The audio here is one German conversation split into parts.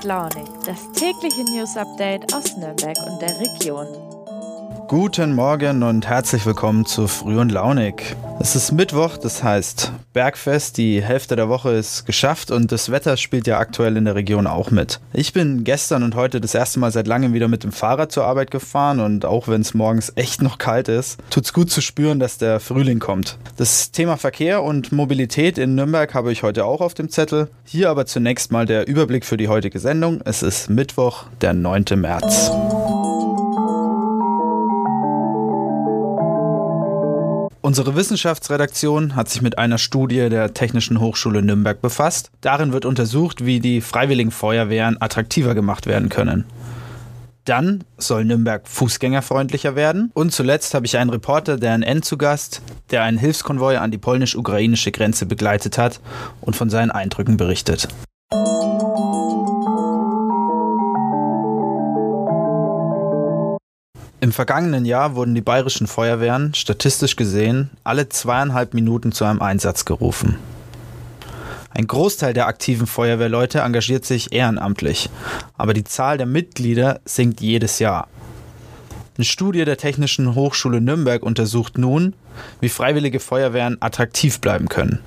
und launig, das tägliche News Update aus Nürnberg und der Region. Guten Morgen und herzlich willkommen zu Früh und Launig. Es ist Mittwoch, das heißt Bergfest, die Hälfte der Woche ist geschafft und das Wetter spielt ja aktuell in der Region auch mit. Ich bin gestern und heute das erste Mal seit langem wieder mit dem Fahrrad zur Arbeit gefahren und auch wenn es morgens echt noch kalt ist, tut es gut zu spüren, dass der Frühling kommt. Das Thema Verkehr und Mobilität in Nürnberg habe ich heute auch auf dem Zettel. Hier aber zunächst mal der Überblick für die heutige Sendung. Es ist Mittwoch, der 9. März. Unsere Wissenschaftsredaktion hat sich mit einer Studie der Technischen Hochschule Nürnberg befasst. Darin wird untersucht, wie die Freiwilligen Feuerwehren attraktiver gemacht werden können. Dann soll Nürnberg fußgängerfreundlicher werden. Und zuletzt habe ich einen Reporter der NN zu Gast, der einen Hilfskonvoi an die polnisch-ukrainische Grenze begleitet hat und von seinen Eindrücken berichtet. Im vergangenen Jahr wurden die bayerischen Feuerwehren statistisch gesehen alle zweieinhalb Minuten zu einem Einsatz gerufen. Ein Großteil der aktiven Feuerwehrleute engagiert sich ehrenamtlich, aber die Zahl der Mitglieder sinkt jedes Jahr. Eine Studie der Technischen Hochschule Nürnberg untersucht nun, wie freiwillige Feuerwehren attraktiv bleiben können.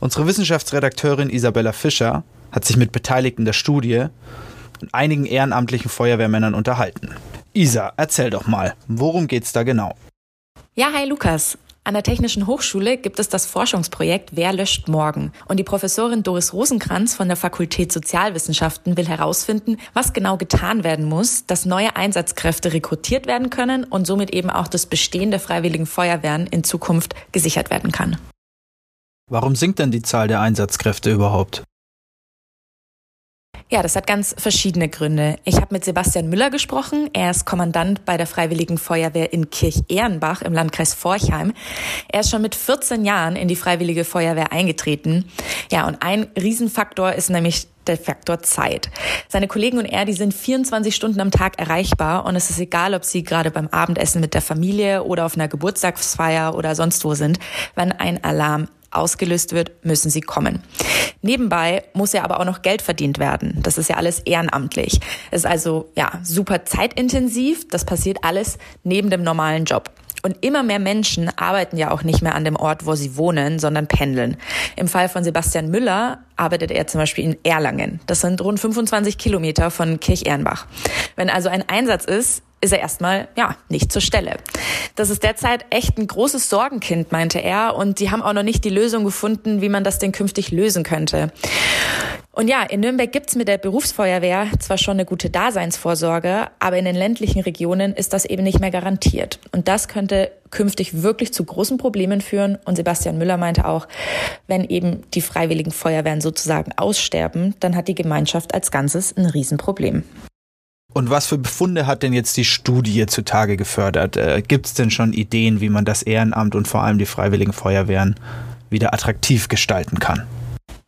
Unsere Wissenschaftsredakteurin Isabella Fischer hat sich mit Beteiligten der Studie und einigen ehrenamtlichen Feuerwehrmännern unterhalten. Isa, erzähl doch mal, worum geht's da genau? Ja, hi Lukas. An der Technischen Hochschule gibt es das Forschungsprojekt Wer löscht morgen? Und die Professorin Doris Rosenkranz von der Fakultät Sozialwissenschaften will herausfinden, was genau getan werden muss, dass neue Einsatzkräfte rekrutiert werden können und somit eben auch das Bestehen der Freiwilligen Feuerwehren in Zukunft gesichert werden kann. Warum sinkt denn die Zahl der Einsatzkräfte überhaupt? Ja, das hat ganz verschiedene Gründe. Ich habe mit Sebastian Müller gesprochen. Er ist Kommandant bei der Freiwilligen Feuerwehr in Kirch-Ehrenbach im Landkreis Forchheim. Er ist schon mit 14 Jahren in die Freiwillige Feuerwehr eingetreten. Ja, und ein Riesenfaktor ist nämlich der Faktor Zeit. Seine Kollegen und er, die sind 24 Stunden am Tag erreichbar und es ist egal, ob sie gerade beim Abendessen mit der Familie oder auf einer Geburtstagsfeier oder sonst wo sind. Wenn ein Alarm ausgelöst wird, müssen sie kommen. Nebenbei muss ja aber auch noch Geld verdient werden. Das ist ja alles ehrenamtlich. Es ist also ja super zeitintensiv. Das passiert alles neben dem normalen Job. Und immer mehr Menschen arbeiten ja auch nicht mehr an dem Ort, wo sie wohnen, sondern pendeln. Im Fall von Sebastian Müller arbeitet er zum Beispiel in Erlangen. Das sind rund 25 Kilometer von Kirch-Ehrenbach. Wenn also ein Einsatz ist, ist er erstmal, ja, nicht zur Stelle. Das ist derzeit echt ein großes Sorgenkind, meinte er, und die haben auch noch nicht die Lösung gefunden, wie man das denn künftig lösen könnte. Und ja, in Nürnberg gibt's mit der Berufsfeuerwehr zwar schon eine gute Daseinsvorsorge, aber in den ländlichen Regionen ist das eben nicht mehr garantiert. Und das könnte künftig wirklich zu großen Problemen führen. Und Sebastian Müller meinte auch, wenn eben die freiwilligen Feuerwehren sozusagen aussterben, dann hat die Gemeinschaft als Ganzes ein Riesenproblem. Und was für Befunde hat denn jetzt die Studie zutage gefördert? Äh, Gibt es denn schon Ideen, wie man das Ehrenamt und vor allem die freiwilligen Feuerwehren wieder attraktiv gestalten kann?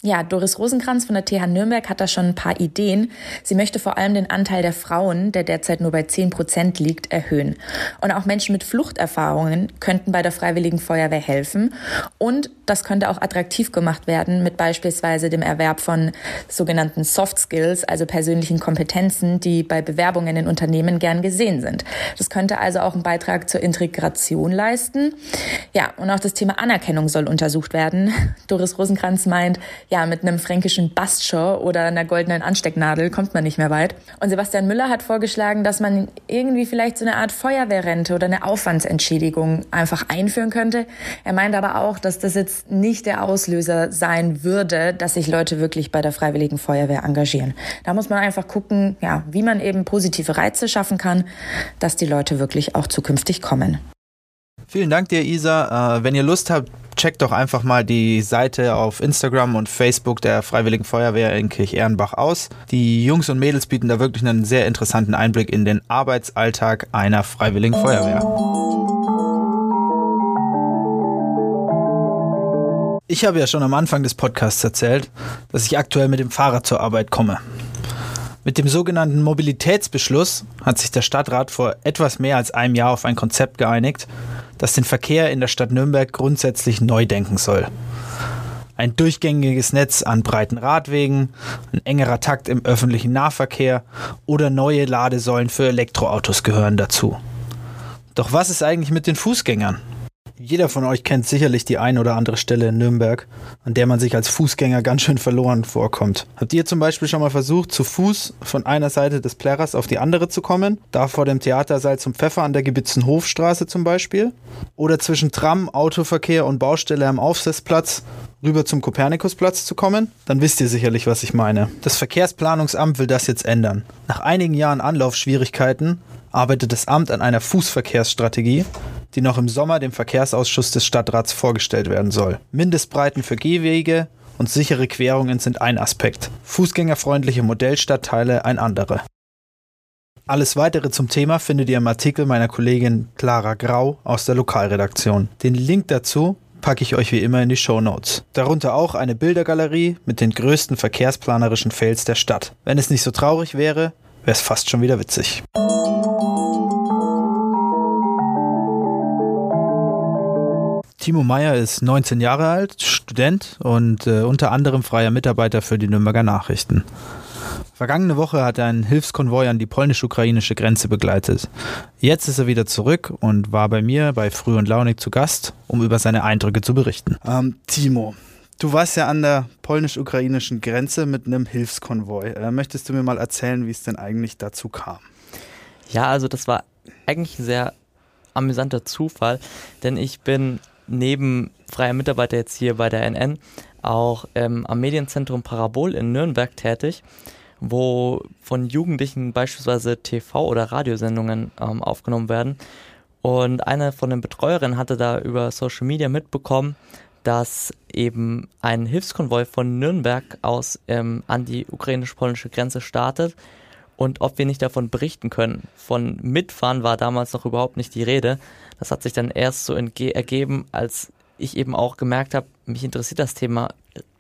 Ja, Doris Rosenkranz von der TH Nürnberg hat da schon ein paar Ideen. Sie möchte vor allem den Anteil der Frauen, der derzeit nur bei 10 Prozent liegt, erhöhen. Und auch Menschen mit Fluchterfahrungen könnten bei der Freiwilligen Feuerwehr helfen. Und das könnte auch attraktiv gemacht werden mit beispielsweise dem Erwerb von sogenannten Soft Skills, also persönlichen Kompetenzen, die bei Bewerbungen in Unternehmen gern gesehen sind. Das könnte also auch einen Beitrag zur Integration leisten. Ja, und auch das Thema Anerkennung soll untersucht werden. Doris Rosenkranz meint, ja, mit einem fränkischen Bastscher oder einer goldenen Anstecknadel kommt man nicht mehr weit. Und Sebastian Müller hat vorgeschlagen, dass man irgendwie vielleicht so eine Art Feuerwehrrente oder eine Aufwandsentschädigung einfach einführen könnte. Er meint aber auch, dass das jetzt nicht der Auslöser sein würde, dass sich Leute wirklich bei der Freiwilligen Feuerwehr engagieren. Da muss man einfach gucken, ja, wie man eben positive Reize schaffen kann, dass die Leute wirklich auch zukünftig kommen. Vielen Dank dir, Isa. Äh, wenn ihr Lust habt, checkt doch einfach mal die Seite auf Instagram und Facebook der Freiwilligen Feuerwehr in Kirch-Ehrenbach aus. Die Jungs und Mädels bieten da wirklich einen sehr interessanten Einblick in den Arbeitsalltag einer Freiwilligen Feuerwehr. Ich habe ja schon am Anfang des Podcasts erzählt, dass ich aktuell mit dem Fahrrad zur Arbeit komme. Mit dem sogenannten Mobilitätsbeschluss hat sich der Stadtrat vor etwas mehr als einem Jahr auf ein Konzept geeinigt, das den Verkehr in der Stadt Nürnberg grundsätzlich neu denken soll. Ein durchgängiges Netz an breiten Radwegen, ein engerer Takt im öffentlichen Nahverkehr oder neue Ladesäulen für Elektroautos gehören dazu. Doch was ist eigentlich mit den Fußgängern? Jeder von euch kennt sicherlich die ein oder andere Stelle in Nürnberg, an der man sich als Fußgänger ganz schön verloren vorkommt. Habt ihr zum Beispiel schon mal versucht, zu Fuß von einer Seite des Plärrers auf die andere zu kommen? Da vor dem Theatersaal zum Pfeffer an der Gebitzen Hofstraße zum Beispiel? Oder zwischen Tram, Autoverkehr und Baustelle am Aufsitzplatz rüber zum Kopernikusplatz zu kommen? Dann wisst ihr sicherlich, was ich meine. Das Verkehrsplanungsamt will das jetzt ändern. Nach einigen Jahren Anlaufschwierigkeiten arbeitet das Amt an einer Fußverkehrsstrategie, die noch im Sommer dem Verkehrsausschuss des Stadtrats vorgestellt werden soll. Mindestbreiten für Gehwege und sichere Querungen sind ein Aspekt, fußgängerfreundliche Modellstadtteile ein anderer. Alles weitere zum Thema findet ihr im Artikel meiner Kollegin Clara Grau aus der Lokalredaktion. Den Link dazu packe ich euch wie immer in die Show Notes. Darunter auch eine Bildergalerie mit den größten verkehrsplanerischen Fails der Stadt. Wenn es nicht so traurig wäre, wäre es fast schon wieder witzig. Timo Meyer ist 19 Jahre alt, Student und äh, unter anderem freier Mitarbeiter für die Nürnberger Nachrichten. Vergangene Woche hat er einen Hilfskonvoi an die polnisch-ukrainische Grenze begleitet. Jetzt ist er wieder zurück und war bei mir bei Früh und Launig zu Gast, um über seine Eindrücke zu berichten. Ähm, Timo, du warst ja an der polnisch-ukrainischen Grenze mit einem Hilfskonvoi. Äh, möchtest du mir mal erzählen, wie es denn eigentlich dazu kam? Ja, also das war eigentlich ein sehr amüsanter Zufall, denn ich bin neben freier Mitarbeiter jetzt hier bei der NN auch ähm, am Medienzentrum Parabol in Nürnberg tätig, wo von Jugendlichen beispielsweise TV- oder Radiosendungen ähm, aufgenommen werden. Und eine von den Betreuerinnen hatte da über Social Media mitbekommen, dass eben ein Hilfskonvoi von Nürnberg aus ähm, an die ukrainisch-polnische Grenze startet und ob wir nicht davon berichten können. Von Mitfahren war damals noch überhaupt nicht die Rede. Das hat sich dann erst so ergeben, als ich eben auch gemerkt habe, mich interessiert das Thema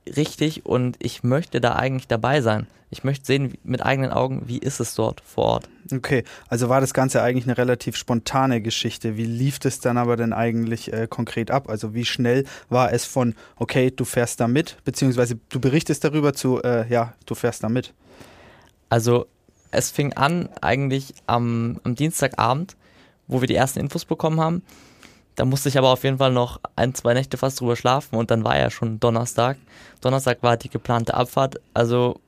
richtig und ich möchte da eigentlich dabei sein. Ich möchte sehen mit eigenen Augen, wie ist es dort vor Ort. Okay, also war das Ganze eigentlich eine relativ spontane Geschichte. Wie lief das dann aber denn eigentlich äh, konkret ab? Also wie schnell war es von, okay, du fährst da mit, beziehungsweise du berichtest darüber zu, äh, ja, du fährst da mit? Also es fing an eigentlich am, am Dienstagabend, wo wir die ersten Infos bekommen haben. Da musste ich aber auf jeden Fall noch ein, zwei Nächte fast drüber schlafen und dann war ja schon Donnerstag. Donnerstag war die geplante Abfahrt. Also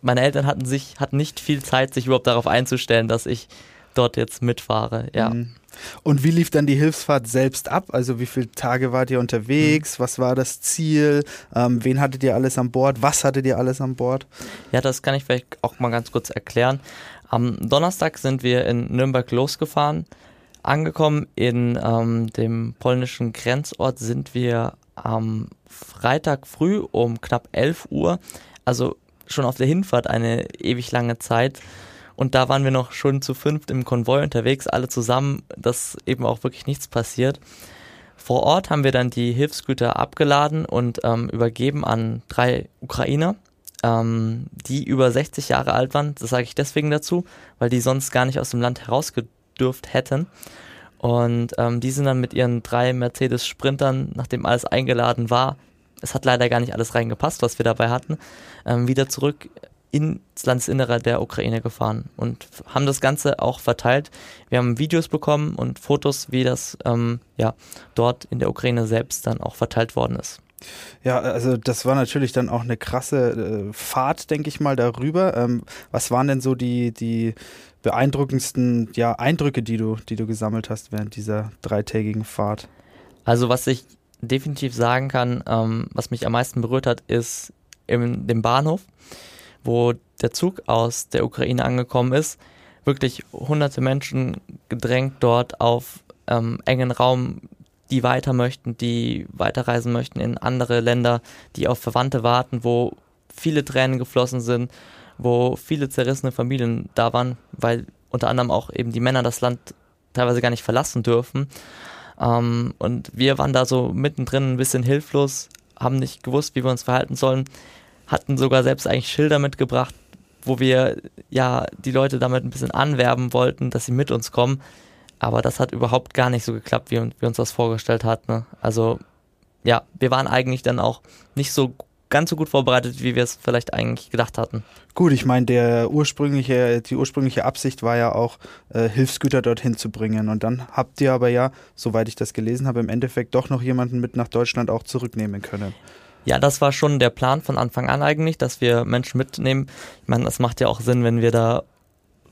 meine Eltern hatten sich, hatten nicht viel Zeit, sich überhaupt darauf einzustellen, dass ich dort jetzt mitfahre. Ja. Mhm. Und wie lief dann die Hilfsfahrt selbst ab? Also wie viele Tage wart ihr unterwegs? Mhm. Was war das Ziel? Ähm, wen hattet ihr alles an Bord? Was hattet ihr alles an Bord? Ja, das kann ich vielleicht auch mal ganz kurz erklären. Am Donnerstag sind wir in Nürnberg losgefahren. Angekommen in ähm, dem polnischen Grenzort sind wir am Freitag früh um knapp 11 Uhr, also schon auf der Hinfahrt eine ewig lange Zeit, und da waren wir noch schon zu fünft im Konvoi unterwegs, alle zusammen, dass eben auch wirklich nichts passiert. Vor Ort haben wir dann die Hilfsgüter abgeladen und ähm, übergeben an drei Ukrainer, ähm, die über 60 Jahre alt waren. Das sage ich deswegen dazu, weil die sonst gar nicht aus dem Land herausgedürft hätten. Und ähm, die sind dann mit ihren drei Mercedes-Sprintern, nachdem alles eingeladen war, es hat leider gar nicht alles reingepasst, was wir dabei hatten, ähm, wieder zurück ins Landesinnere der Ukraine gefahren und haben das Ganze auch verteilt. Wir haben Videos bekommen und Fotos, wie das ähm, ja, dort in der Ukraine selbst dann auch verteilt worden ist. Ja, also das war natürlich dann auch eine krasse äh, Fahrt, denke ich mal, darüber. Ähm, was waren denn so die, die beeindruckendsten ja, Eindrücke, die du, die du gesammelt hast während dieser dreitägigen Fahrt? Also was ich definitiv sagen kann, ähm, was mich am meisten berührt hat, ist in dem Bahnhof wo der Zug aus der Ukraine angekommen ist. Wirklich hunderte Menschen gedrängt dort auf ähm, engen Raum, die weiter möchten, die weiterreisen möchten in andere Länder, die auf Verwandte warten, wo viele Tränen geflossen sind, wo viele zerrissene Familien da waren, weil unter anderem auch eben die Männer das Land teilweise gar nicht verlassen dürfen. Ähm, und wir waren da so mittendrin ein bisschen hilflos, haben nicht gewusst, wie wir uns verhalten sollen hatten sogar selbst eigentlich Schilder mitgebracht, wo wir ja die Leute damit ein bisschen anwerben wollten, dass sie mit uns kommen. Aber das hat überhaupt gar nicht so geklappt, wie wir uns das vorgestellt hatten. Ne? Also ja, wir waren eigentlich dann auch nicht so ganz so gut vorbereitet, wie wir es vielleicht eigentlich gedacht hatten. Gut, ich meine, ursprüngliche, die ursprüngliche Absicht war ja auch, äh, Hilfsgüter dorthin zu bringen. Und dann habt ihr aber ja, soweit ich das gelesen habe, im Endeffekt doch noch jemanden mit nach Deutschland auch zurücknehmen können. Ja, das war schon der Plan von Anfang an eigentlich, dass wir Menschen mitnehmen. Ich meine, das macht ja auch Sinn, wenn wir da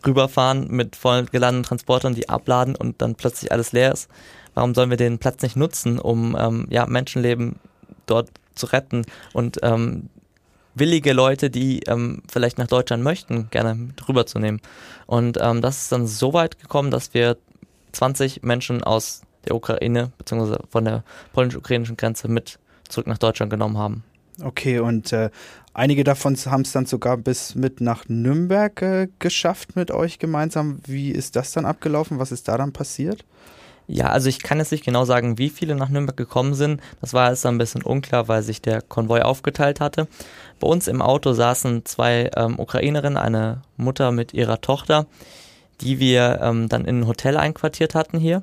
rüberfahren mit voll geladenen Transportern, die abladen und dann plötzlich alles leer ist. Warum sollen wir den Platz nicht nutzen, um ähm, ja, Menschenleben dort zu retten und ähm, willige Leute, die ähm, vielleicht nach Deutschland möchten, gerne rüberzunehmen. Und ähm, das ist dann so weit gekommen, dass wir 20 Menschen aus der Ukraine bzw. von der polnisch-ukrainischen Grenze mit zurück nach Deutschland genommen haben. Okay, und äh, einige davon haben es dann sogar bis mit nach Nürnberg äh, geschafft mit euch gemeinsam. Wie ist das dann abgelaufen? Was ist da dann passiert? Ja, also ich kann jetzt nicht genau sagen, wie viele nach Nürnberg gekommen sind. Das war jetzt ein bisschen unklar, weil sich der Konvoi aufgeteilt hatte. Bei uns im Auto saßen zwei ähm, Ukrainerinnen, eine Mutter mit ihrer Tochter, die wir ähm, dann in ein Hotel einquartiert hatten hier.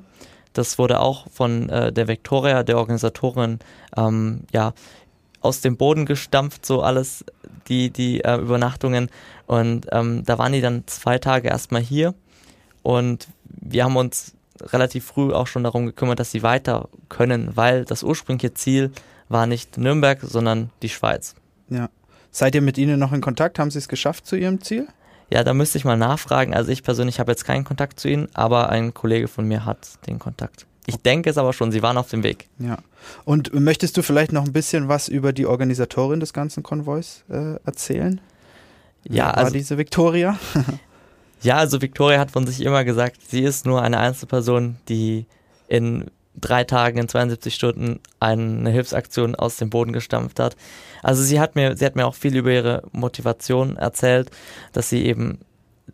Das wurde auch von äh, der Victoria, der Organisatorin, ähm, ja, aus dem Boden gestampft, so alles, die, die äh, Übernachtungen. Und ähm, da waren die dann zwei Tage erstmal hier. Und wir haben uns relativ früh auch schon darum gekümmert, dass sie weiter können, weil das ursprüngliche Ziel war nicht Nürnberg, sondern die Schweiz. Ja. Seid ihr mit ihnen noch in Kontakt? Haben sie es geschafft zu ihrem Ziel? Ja, da müsste ich mal nachfragen. Also ich persönlich habe jetzt keinen Kontakt zu ihnen, aber ein Kollege von mir hat den Kontakt. Ich denke es aber schon, sie waren auf dem Weg. Ja. Und möchtest du vielleicht noch ein bisschen was über die Organisatorin des ganzen Konvois äh, erzählen? Ja, War also diese Victoria? Ja, also Victoria hat von sich immer gesagt, sie ist nur eine Einzelperson, die in drei Tagen, in 72 Stunden eine Hilfsaktion aus dem Boden gestampft hat. Also sie hat mir, sie hat mir auch viel über ihre Motivation erzählt, dass sie eben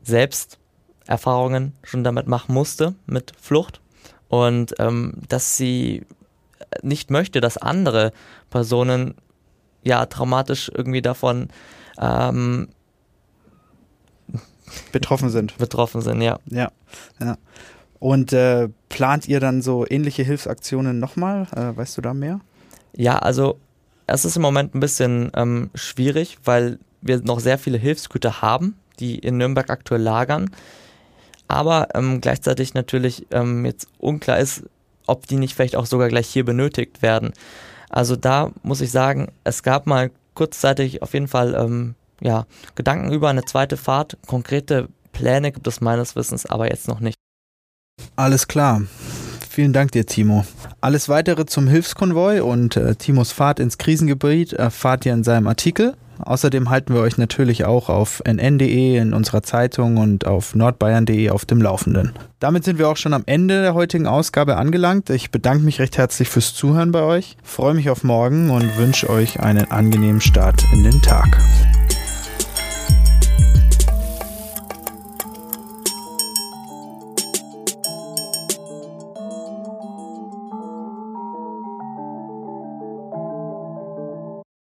selbst Erfahrungen schon damit machen musste mit Flucht und ähm, dass sie nicht möchte, dass andere Personen ja traumatisch irgendwie davon ähm, betroffen sind. Betroffen sind, ja. Ja, ja. Und äh, plant ihr dann so ähnliche Hilfsaktionen nochmal? Äh, weißt du da mehr? Ja, also es ist im Moment ein bisschen ähm, schwierig, weil wir noch sehr viele Hilfsgüter haben, die in Nürnberg aktuell lagern. Aber ähm, gleichzeitig natürlich ähm, jetzt unklar ist, ob die nicht vielleicht auch sogar gleich hier benötigt werden. Also da muss ich sagen, es gab mal kurzzeitig auf jeden Fall ähm, ja, Gedanken über eine zweite Fahrt. Konkrete Pläne gibt es meines Wissens aber jetzt noch nicht. Alles klar. Vielen Dank dir, Timo. Alles weitere zum Hilfskonvoi und äh, Timos Fahrt ins Krisengebiet erfahrt ihr in seinem Artikel. Außerdem halten wir euch natürlich auch auf nn.de in unserer Zeitung und auf nordbayern.de auf dem Laufenden. Damit sind wir auch schon am Ende der heutigen Ausgabe angelangt. Ich bedanke mich recht herzlich fürs Zuhören bei euch, freue mich auf morgen und wünsche euch einen angenehmen Start in den Tag.